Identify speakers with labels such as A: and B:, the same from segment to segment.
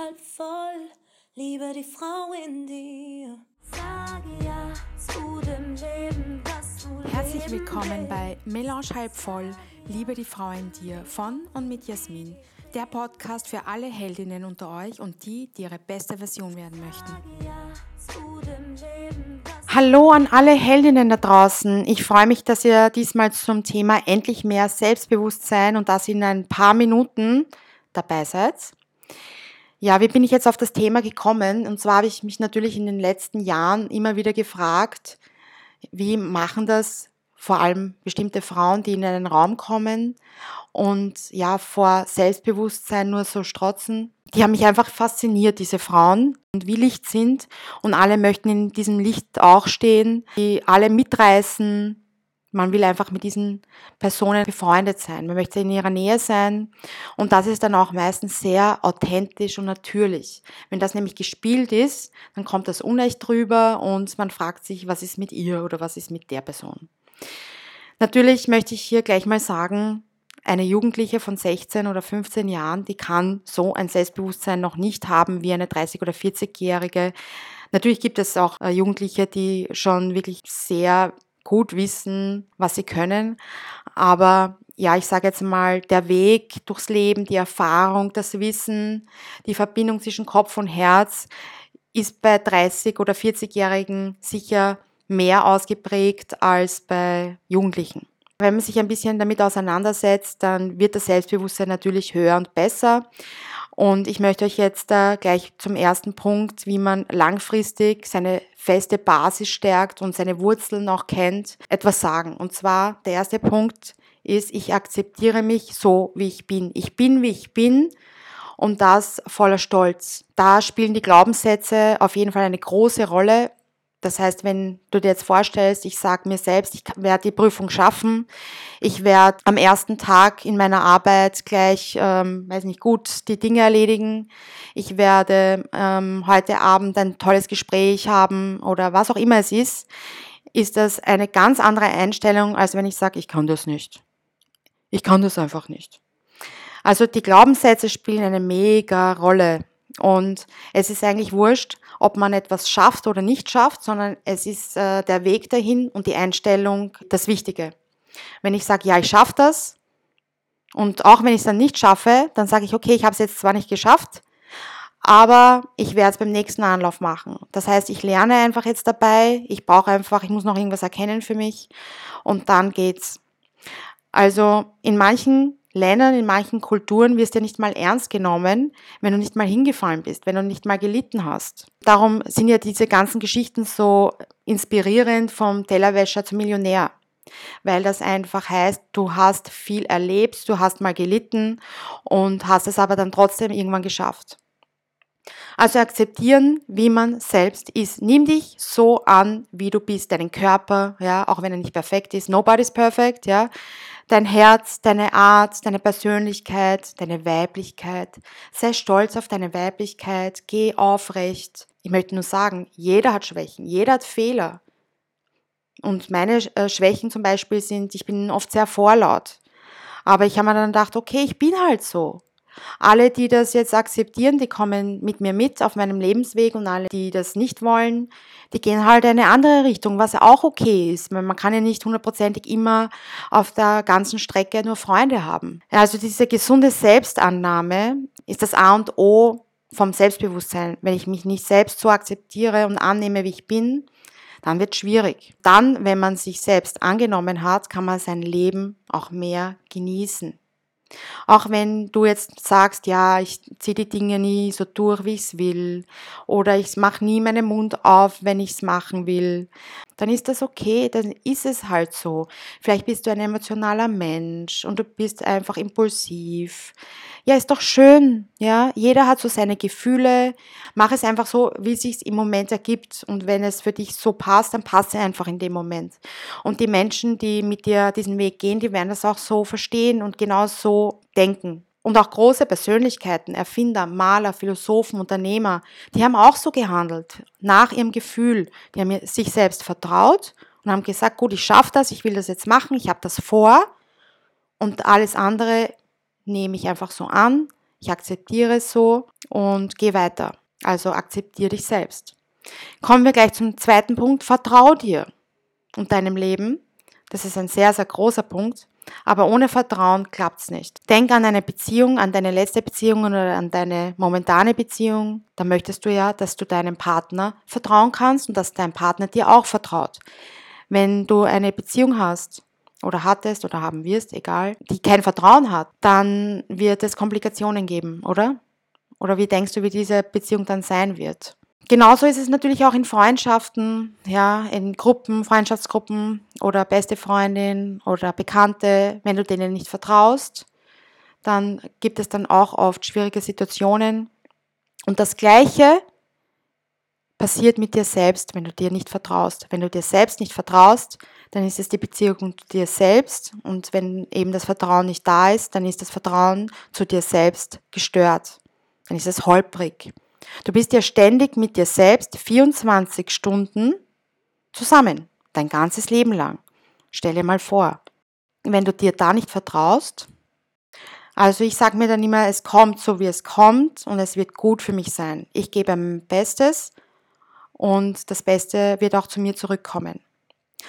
A: halb voll, liebe die Frau in dir. Sage ja zu dem Leben, das du
B: Herzlich willkommen bei Melange halb voll, liebe die Frau in dir von und mit Jasmin. Der Podcast für alle Heldinnen unter euch und die, die ihre beste Version werden möchten. Hallo an alle Heldinnen da draußen. Ich freue mich, dass ihr diesmal zum Thema endlich mehr Selbstbewusstsein und das in ein paar Minuten dabei seid. Ja, wie bin ich jetzt auf das Thema gekommen? Und zwar habe ich mich natürlich in den letzten Jahren immer wieder gefragt, wie machen das vor allem bestimmte Frauen, die in einen Raum kommen und ja vor Selbstbewusstsein nur so strotzen. Die haben mich einfach fasziniert, diese Frauen und wie Licht sind und alle möchten in diesem Licht auch stehen, die alle mitreißen, man will einfach mit diesen Personen befreundet sein. Man möchte in ihrer Nähe sein. Und das ist dann auch meistens sehr authentisch und natürlich. Wenn das nämlich gespielt ist, dann kommt das unecht drüber und man fragt sich, was ist mit ihr oder was ist mit der Person. Natürlich möchte ich hier gleich mal sagen, eine Jugendliche von 16 oder 15 Jahren, die kann so ein Selbstbewusstsein noch nicht haben wie eine 30- oder 40-Jährige. Natürlich gibt es auch äh, Jugendliche, die schon wirklich sehr gut wissen, was sie können. Aber ja, ich sage jetzt mal, der Weg durchs Leben, die Erfahrung, das Wissen, die Verbindung zwischen Kopf und Herz ist bei 30 oder 40-Jährigen sicher mehr ausgeprägt als bei Jugendlichen. Wenn man sich ein bisschen damit auseinandersetzt, dann wird das Selbstbewusstsein natürlich höher und besser. Und ich möchte euch jetzt da gleich zum ersten Punkt, wie man langfristig seine feste Basis stärkt und seine Wurzeln auch kennt, etwas sagen. Und zwar der erste Punkt ist, ich akzeptiere mich so, wie ich bin. Ich bin, wie ich bin und das voller Stolz. Da spielen die Glaubenssätze auf jeden Fall eine große Rolle das heißt, wenn du dir jetzt vorstellst, ich sage mir selbst, ich werde die Prüfung schaffen, ich werde am ersten Tag in meiner Arbeit gleich, ähm, weiß nicht, gut die Dinge erledigen, ich werde ähm, heute Abend ein tolles Gespräch haben oder was auch immer es ist, ist das eine ganz andere Einstellung, als wenn ich sage, ich kann das nicht. Ich kann das einfach nicht. Also die Glaubenssätze spielen eine mega Rolle und es ist eigentlich wurscht, ob man etwas schafft oder nicht schafft, sondern es ist äh, der Weg dahin und die Einstellung das Wichtige. Wenn ich sage, ja, ich schaffe das, und auch wenn ich es dann nicht schaffe, dann sage ich, okay, ich habe es jetzt zwar nicht geschafft, aber ich werde es beim nächsten Anlauf machen. Das heißt, ich lerne einfach jetzt dabei, ich brauche einfach, ich muss noch irgendwas erkennen für mich und dann geht's. Also in manchen Ländern, in manchen Kulturen wirst du nicht mal ernst genommen, wenn du nicht mal hingefallen bist, wenn du nicht mal gelitten hast. Darum sind ja diese ganzen Geschichten so inspirierend vom Tellerwäscher zum Millionär. Weil das einfach heißt, du hast viel erlebt, du hast mal gelitten und hast es aber dann trotzdem irgendwann geschafft. Also akzeptieren, wie man selbst ist. Nimm dich so an, wie du bist, deinen Körper, ja, auch wenn er nicht perfekt ist. Nobody's perfect, ja dein Herz, deine Art, deine Persönlichkeit, deine Weiblichkeit. Sei stolz auf deine Weiblichkeit, geh aufrecht. Ich möchte nur sagen, jeder hat Schwächen, jeder hat Fehler. Und meine äh, Schwächen zum Beispiel sind, ich bin oft sehr vorlaut. Aber ich habe mir dann gedacht, okay, ich bin halt so. Alle, die das jetzt akzeptieren, die kommen mit mir mit auf meinem Lebensweg und alle, die das nicht wollen, die gehen halt eine andere Richtung, was auch okay ist. Man kann ja nicht hundertprozentig immer auf der ganzen Strecke nur Freunde haben. Also diese gesunde Selbstannahme ist das A und O vom Selbstbewusstsein. Wenn ich mich nicht selbst so akzeptiere und annehme, wie ich bin, dann wird schwierig. Dann, wenn man sich selbst angenommen hat, kann man sein Leben auch mehr genießen. Auch wenn du jetzt sagst, ja, ich ziehe die Dinge nie so durch, wie ich es will, oder ich mache nie meinen Mund auf, wenn ich es machen will, dann ist das okay, dann ist es halt so. Vielleicht bist du ein emotionaler Mensch und du bist einfach impulsiv. Ja, ist doch schön, ja. Jeder hat so seine Gefühle. Mach es einfach so, wie es sich im Moment ergibt. Und wenn es für dich so passt, dann passt es einfach in dem Moment. Und die Menschen, die mit dir diesen Weg gehen, die werden das auch so verstehen und genau so denken. Und auch große Persönlichkeiten, Erfinder, Maler, Philosophen, Unternehmer, die haben auch so gehandelt, nach ihrem Gefühl. Die haben sich selbst vertraut und haben gesagt, gut, ich schaffe das, ich will das jetzt machen, ich habe das vor und alles andere nehme ich einfach so an, ich akzeptiere es so und geh weiter. Also akzeptiere dich selbst. Kommen wir gleich zum zweiten Punkt. Vertrau dir und deinem Leben. Das ist ein sehr, sehr großer Punkt. Aber ohne Vertrauen klappt's nicht. Denk an eine Beziehung, an deine letzte Beziehung oder an deine momentane Beziehung. Da möchtest du ja, dass du deinem Partner vertrauen kannst und dass dein Partner dir auch vertraut. Wenn du eine Beziehung hast oder hattest oder haben wirst, egal, die kein Vertrauen hat, dann wird es Komplikationen geben, oder? Oder wie denkst du, wie diese Beziehung dann sein wird? Genauso ist es natürlich auch in Freundschaften, ja, in Gruppen, Freundschaftsgruppen oder beste Freundin oder Bekannte, wenn du denen nicht vertraust, dann gibt es dann auch oft schwierige Situationen. Und das Gleiche passiert mit dir selbst, wenn du dir nicht vertraust. Wenn du dir selbst nicht vertraust, dann ist es die Beziehung zu dir selbst. Und wenn eben das Vertrauen nicht da ist, dann ist das Vertrauen zu dir selbst gestört. Dann ist es holprig. Du bist ja ständig mit dir selbst 24 Stunden zusammen, dein ganzes Leben lang. Stell dir mal vor, wenn du dir da nicht vertraust, also ich sage mir dann immer, es kommt so, wie es kommt und es wird gut für mich sein. Ich gebe mein Bestes und das Beste wird auch zu mir zurückkommen.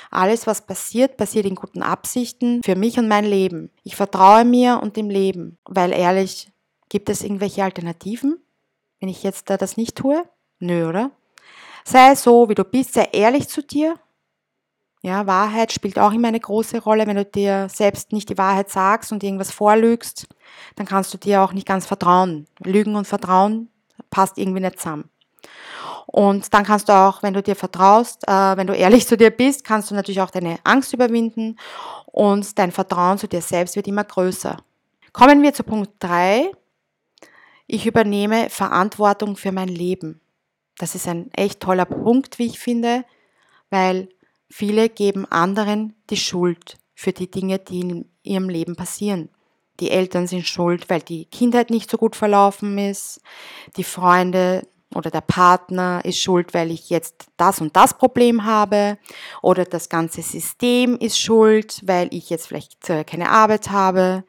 B: Alles, was passiert, passiert in guten Absichten für mich und mein Leben. Ich vertraue mir und dem Leben, weil ehrlich, gibt es irgendwelche Alternativen? wenn ich jetzt da das nicht tue? Nö, oder? Sei so, wie du bist, sei ehrlich zu dir. Ja, Wahrheit spielt auch immer eine große Rolle. Wenn du dir selbst nicht die Wahrheit sagst und irgendwas vorlügst, dann kannst du dir auch nicht ganz vertrauen. Lügen und Vertrauen passt irgendwie nicht zusammen. Und dann kannst du auch, wenn du dir vertraust, äh, wenn du ehrlich zu dir bist, kannst du natürlich auch deine Angst überwinden und dein Vertrauen zu dir selbst wird immer größer. Kommen wir zu Punkt drei. Ich übernehme Verantwortung für mein Leben. Das ist ein echt toller Punkt, wie ich finde, weil viele geben anderen die Schuld für die Dinge, die in ihrem Leben passieren. Die Eltern sind schuld, weil die Kindheit nicht so gut verlaufen ist. Die Freunde oder der Partner ist schuld, weil ich jetzt das und das Problem habe oder das ganze System ist schuld, weil ich jetzt vielleicht äh, keine Arbeit habe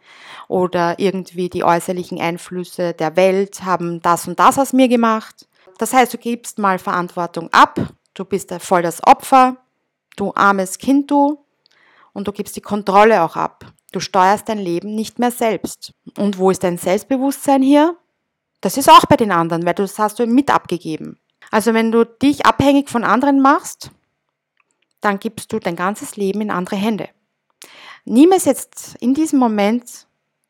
B: oder irgendwie die äußerlichen Einflüsse der Welt haben das und das aus mir gemacht. Das heißt, du gibst mal Verantwortung ab, du bist voll das Opfer, du armes Kind du und du gibst die Kontrolle auch ab. Du steuerst dein Leben nicht mehr selbst. Und wo ist dein Selbstbewusstsein hier? Das ist auch bei den anderen, weil das hast du mit abgegeben. Also wenn du dich abhängig von anderen machst, dann gibst du dein ganzes Leben in andere Hände. Nimm es jetzt in diesem Moment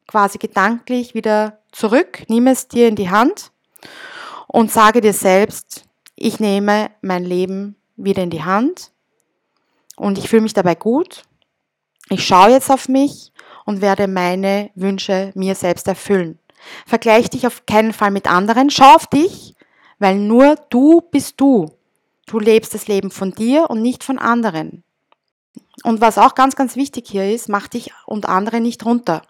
B: quasi gedanklich wieder zurück, nimm es dir in die Hand und sage dir selbst, ich nehme mein Leben wieder in die Hand und ich fühle mich dabei gut. Ich schaue jetzt auf mich und werde meine Wünsche mir selbst erfüllen. Vergleich dich auf keinen Fall mit anderen. Schau auf dich, weil nur du bist du. Du lebst das Leben von dir und nicht von anderen. Und was auch ganz, ganz wichtig hier ist, mach dich und andere nicht runter.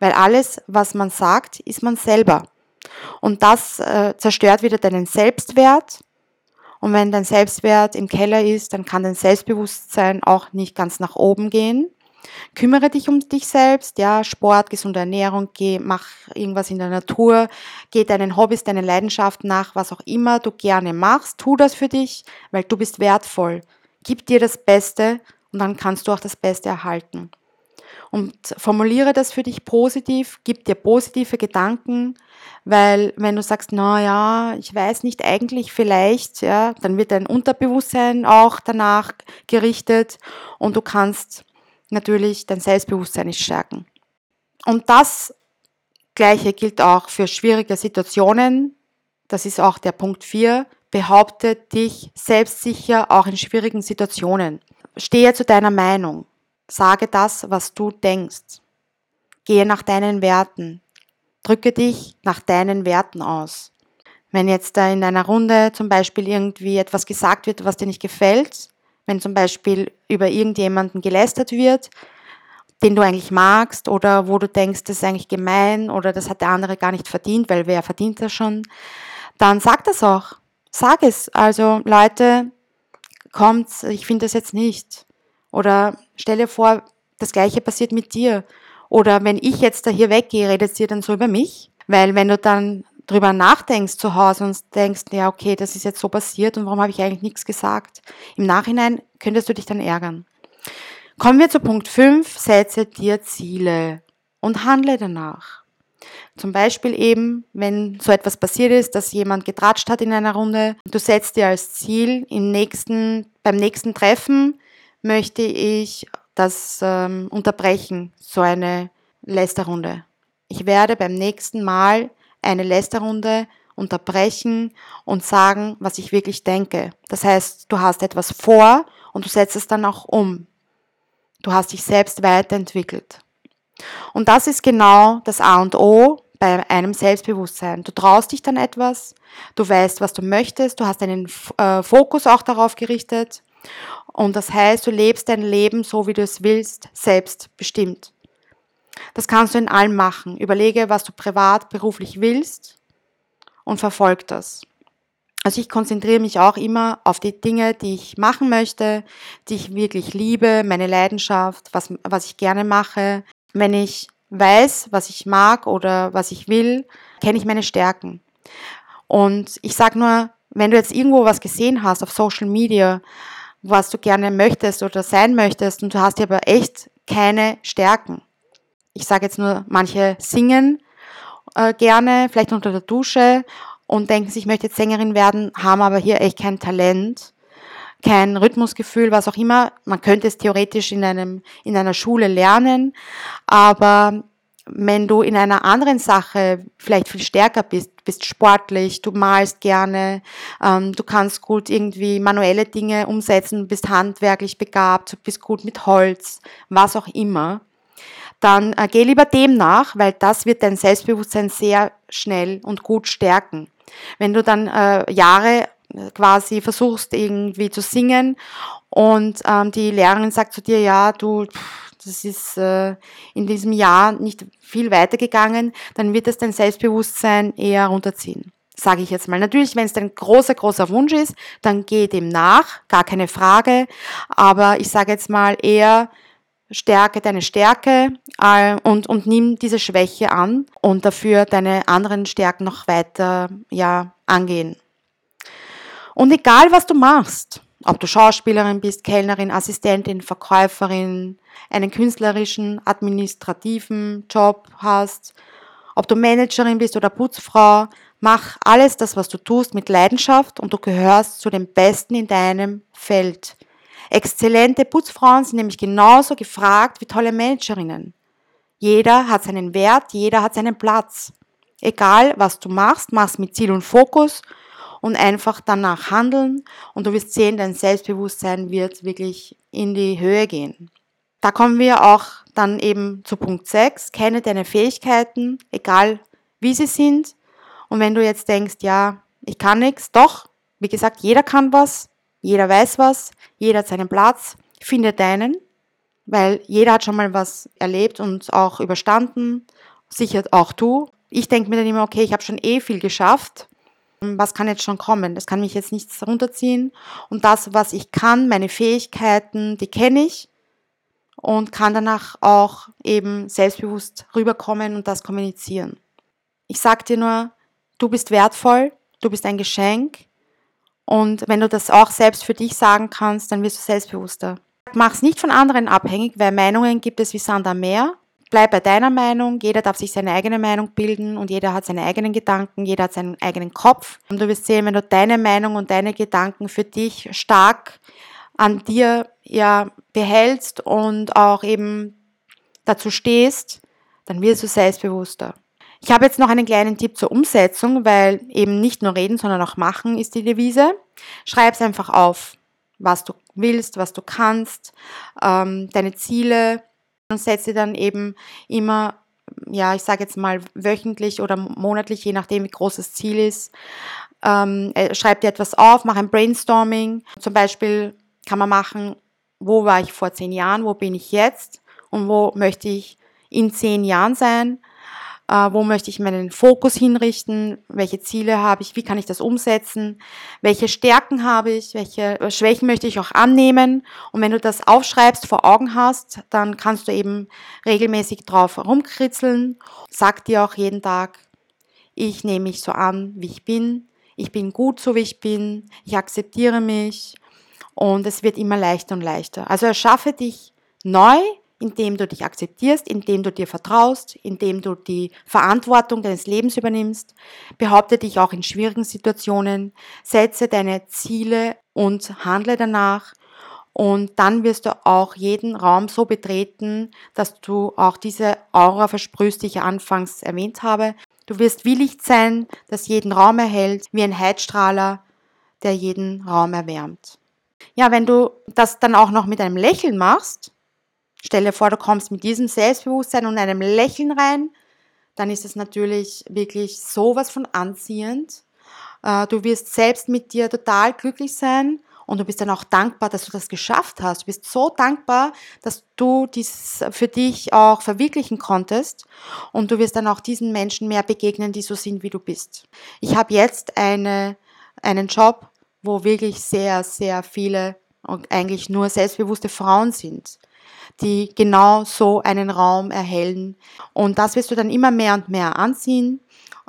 B: Weil alles, was man sagt, ist man selber. Und das äh, zerstört wieder deinen Selbstwert. Und wenn dein Selbstwert im Keller ist, dann kann dein Selbstbewusstsein auch nicht ganz nach oben gehen. Kümmere dich um dich selbst, ja, Sport, gesunde Ernährung, geh, mach irgendwas in der Natur, geh deinen Hobbys, deinen Leidenschaften nach, was auch immer du gerne machst, tu das für dich, weil du bist wertvoll. Gib dir das Beste und dann kannst du auch das Beste erhalten. Und formuliere das für dich positiv, gib dir positive Gedanken, weil wenn du sagst, na ja, ich weiß nicht eigentlich vielleicht, ja, dann wird dein Unterbewusstsein auch danach gerichtet und du kannst natürlich dein Selbstbewusstsein ist stärken. Und das Gleiche gilt auch für schwierige Situationen. Das ist auch der Punkt 4. Behaupte dich selbstsicher auch in schwierigen Situationen. Stehe zu deiner Meinung. Sage das, was du denkst. Gehe nach deinen Werten. Drücke dich nach deinen Werten aus. Wenn jetzt da in einer Runde zum Beispiel irgendwie etwas gesagt wird, was dir nicht gefällt, wenn zum Beispiel über irgendjemanden gelästert wird, den du eigentlich magst oder wo du denkst, das ist eigentlich gemein oder das hat der andere gar nicht verdient, weil wer verdient das schon, dann sag das auch. Sag es. Also Leute, kommt, ich finde das jetzt nicht. Oder stell dir vor, das gleiche passiert mit dir. Oder wenn ich jetzt da hier weggehe, redet ihr dann so über mich? Weil wenn du dann drüber nachdenkst zu Hause und denkst, ja, okay, das ist jetzt so passiert und warum habe ich eigentlich nichts gesagt? Im Nachhinein könntest du dich dann ärgern. Kommen wir zu Punkt 5, setze dir Ziele und handle danach. Zum Beispiel eben, wenn so etwas passiert ist, dass jemand getratscht hat in einer Runde, du setzt dir als Ziel, im nächsten, beim nächsten Treffen möchte ich das ähm, unterbrechen, so eine Lästerrunde. Ich werde beim nächsten Mal eine Lästerrunde unterbrechen und sagen, was ich wirklich denke. Das heißt, du hast etwas vor und du setzt es dann auch um. Du hast dich selbst weiterentwickelt. Und das ist genau das A und O bei einem Selbstbewusstsein. Du traust dich dann etwas, du weißt, was du möchtest, du hast einen äh, Fokus auch darauf gerichtet. Und das heißt, du lebst dein Leben so, wie du es willst, selbstbestimmt. Das kannst du in allem machen. Überlege, was du privat, beruflich willst und verfolg das. Also ich konzentriere mich auch immer auf die Dinge, die ich machen möchte, die ich wirklich liebe, meine Leidenschaft, was, was ich gerne mache. Wenn ich weiß, was ich mag oder was ich will, kenne ich meine Stärken. Und ich sage nur, wenn du jetzt irgendwo was gesehen hast auf Social Media, was du gerne möchtest oder sein möchtest und du hast aber echt keine Stärken. Ich sage jetzt nur, manche singen äh, gerne, vielleicht unter der Dusche und denken sich, ich möchte jetzt Sängerin werden, haben aber hier echt kein Talent, kein Rhythmusgefühl, was auch immer. Man könnte es theoretisch in einem, in einer Schule lernen, aber wenn du in einer anderen Sache vielleicht viel stärker bist, bist sportlich, du malst gerne, ähm, du kannst gut irgendwie manuelle Dinge umsetzen, bist handwerklich begabt, bist gut mit Holz, was auch immer, dann äh, geh lieber dem nach, weil das wird dein Selbstbewusstsein sehr schnell und gut stärken. Wenn du dann äh, Jahre äh, quasi versuchst irgendwie zu singen und ähm, die Lehrerin sagt zu dir, ja, du, das ist äh, in diesem Jahr nicht viel weitergegangen, dann wird es dein Selbstbewusstsein eher runterziehen. Sage ich jetzt mal. Natürlich, wenn es dein großer, großer Wunsch ist, dann geh dem nach, gar keine Frage. Aber ich sage jetzt mal eher, stärke deine Stärke äh, und, und nimm diese Schwäche an und dafür deine anderen Stärken noch weiter ja, angehen. Und egal, was du machst, ob du Schauspielerin bist, Kellnerin, Assistentin, Verkäuferin, einen künstlerischen, administrativen Job hast, ob du Managerin bist oder Putzfrau, mach alles das, was du tust, mit Leidenschaft und du gehörst zu den Besten in deinem Feld. Exzellente Putzfrauen sind nämlich genauso gefragt wie tolle Managerinnen. Jeder hat seinen Wert, jeder hat seinen Platz. Egal, was du machst, machst mit Ziel und Fokus und einfach danach handeln und du wirst sehen, dein Selbstbewusstsein wird wirklich in die Höhe gehen. Da kommen wir auch dann eben zu Punkt 6. Kenne deine Fähigkeiten, egal wie sie sind. Und wenn du jetzt denkst, ja, ich kann nichts, doch, wie gesagt, jeder kann was, jeder weiß was, jeder hat seinen Platz, finde deinen, weil jeder hat schon mal was erlebt und auch überstanden, sicher auch du. Ich denke mir dann immer, okay, ich habe schon eh viel geschafft, was kann jetzt schon kommen? Das kann mich jetzt nichts runterziehen. Und das, was ich kann, meine Fähigkeiten, die kenne ich und kann danach auch eben selbstbewusst rüberkommen und das kommunizieren. Ich sag dir nur, du bist wertvoll, du bist ein Geschenk und wenn du das auch selbst für dich sagen kannst, dann wirst du selbstbewusster. Mach es nicht von anderen abhängig, weil Meinungen gibt es wie Sand am Meer bleib bei deiner Meinung. Jeder darf sich seine eigene Meinung bilden und jeder hat seine eigenen Gedanken, jeder hat seinen eigenen Kopf. Und du wirst sehen, wenn du deine Meinung und deine Gedanken für dich stark an dir ja behältst und auch eben dazu stehst, dann wirst du selbstbewusster. Ich habe jetzt noch einen kleinen Tipp zur Umsetzung, weil eben nicht nur reden, sondern auch machen ist die Devise. Schreib es einfach auf, was du willst, was du kannst, ähm, deine Ziele, und setze dann eben immer, ja, ich sage jetzt mal wöchentlich oder monatlich, je nachdem, wie groß das Ziel ist, ähm, äh, schreib dir etwas auf, mach ein Brainstorming. Zum Beispiel kann man machen, wo war ich vor zehn Jahren, wo bin ich jetzt und wo möchte ich in zehn Jahren sein äh, wo möchte ich meinen Fokus hinrichten, welche Ziele habe ich, wie kann ich das umsetzen, welche Stärken habe ich, welche äh, Schwächen möchte ich auch annehmen. Und wenn du das aufschreibst, vor Augen hast, dann kannst du eben regelmäßig drauf rumkritzeln. Sag dir auch jeden Tag, ich nehme mich so an, wie ich bin, ich bin gut so, wie ich bin, ich akzeptiere mich. Und es wird immer leichter und leichter. Also erschaffe dich neu, indem du dich akzeptierst, indem du dir vertraust, indem du die Verantwortung deines Lebens übernimmst. Behaupte dich auch in schwierigen Situationen, setze deine Ziele und handle danach. Und dann wirst du auch jeden Raum so betreten, dass du auch diese Aura versprühst, die ich anfangs erwähnt habe. Du wirst wie Licht sein, das jeden Raum erhält, wie ein Heizstrahler, der jeden Raum erwärmt. Ja, wenn du das dann auch noch mit einem Lächeln machst, Stell dir vor, du kommst mit diesem Selbstbewusstsein und einem Lächeln rein, dann ist es natürlich wirklich sowas von anziehend. Äh, du wirst selbst mit dir total glücklich sein und du bist dann auch dankbar, dass du das geschafft hast. Du bist so dankbar, dass du dies für dich auch verwirklichen konntest und du wirst dann auch diesen Menschen mehr begegnen, die so sind, wie du bist. Ich habe jetzt eine, einen Job, wo wirklich sehr, sehr viele und eigentlich nur selbstbewusste Frauen sind die genau so einen Raum erhellen. Und das wirst du dann immer mehr und mehr anziehen.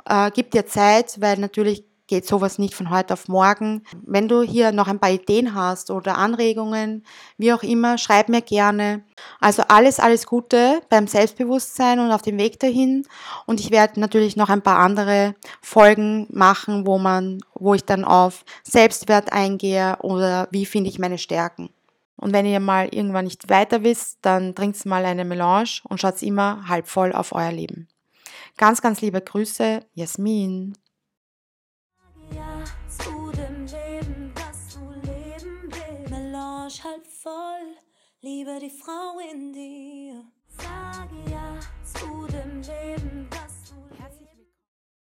B: Äh, gib dir Zeit, weil natürlich geht sowas nicht von heute auf morgen. Wenn du hier noch ein paar Ideen hast oder Anregungen, wie auch immer, schreib mir gerne. Also alles, alles Gute beim Selbstbewusstsein und auf dem Weg dahin. Und ich werde natürlich noch ein paar andere Folgen machen, wo man, wo ich dann auf Selbstwert eingehe oder wie finde ich meine Stärken. Und wenn ihr mal irgendwann nicht weiter wisst, dann trinkt mal eine Melange und schaut immer halb voll auf euer Leben. Ganz, ganz liebe Grüße, Jasmin. Das halb voll, liebe die Frau in dir. Sag ja zu dem Leben.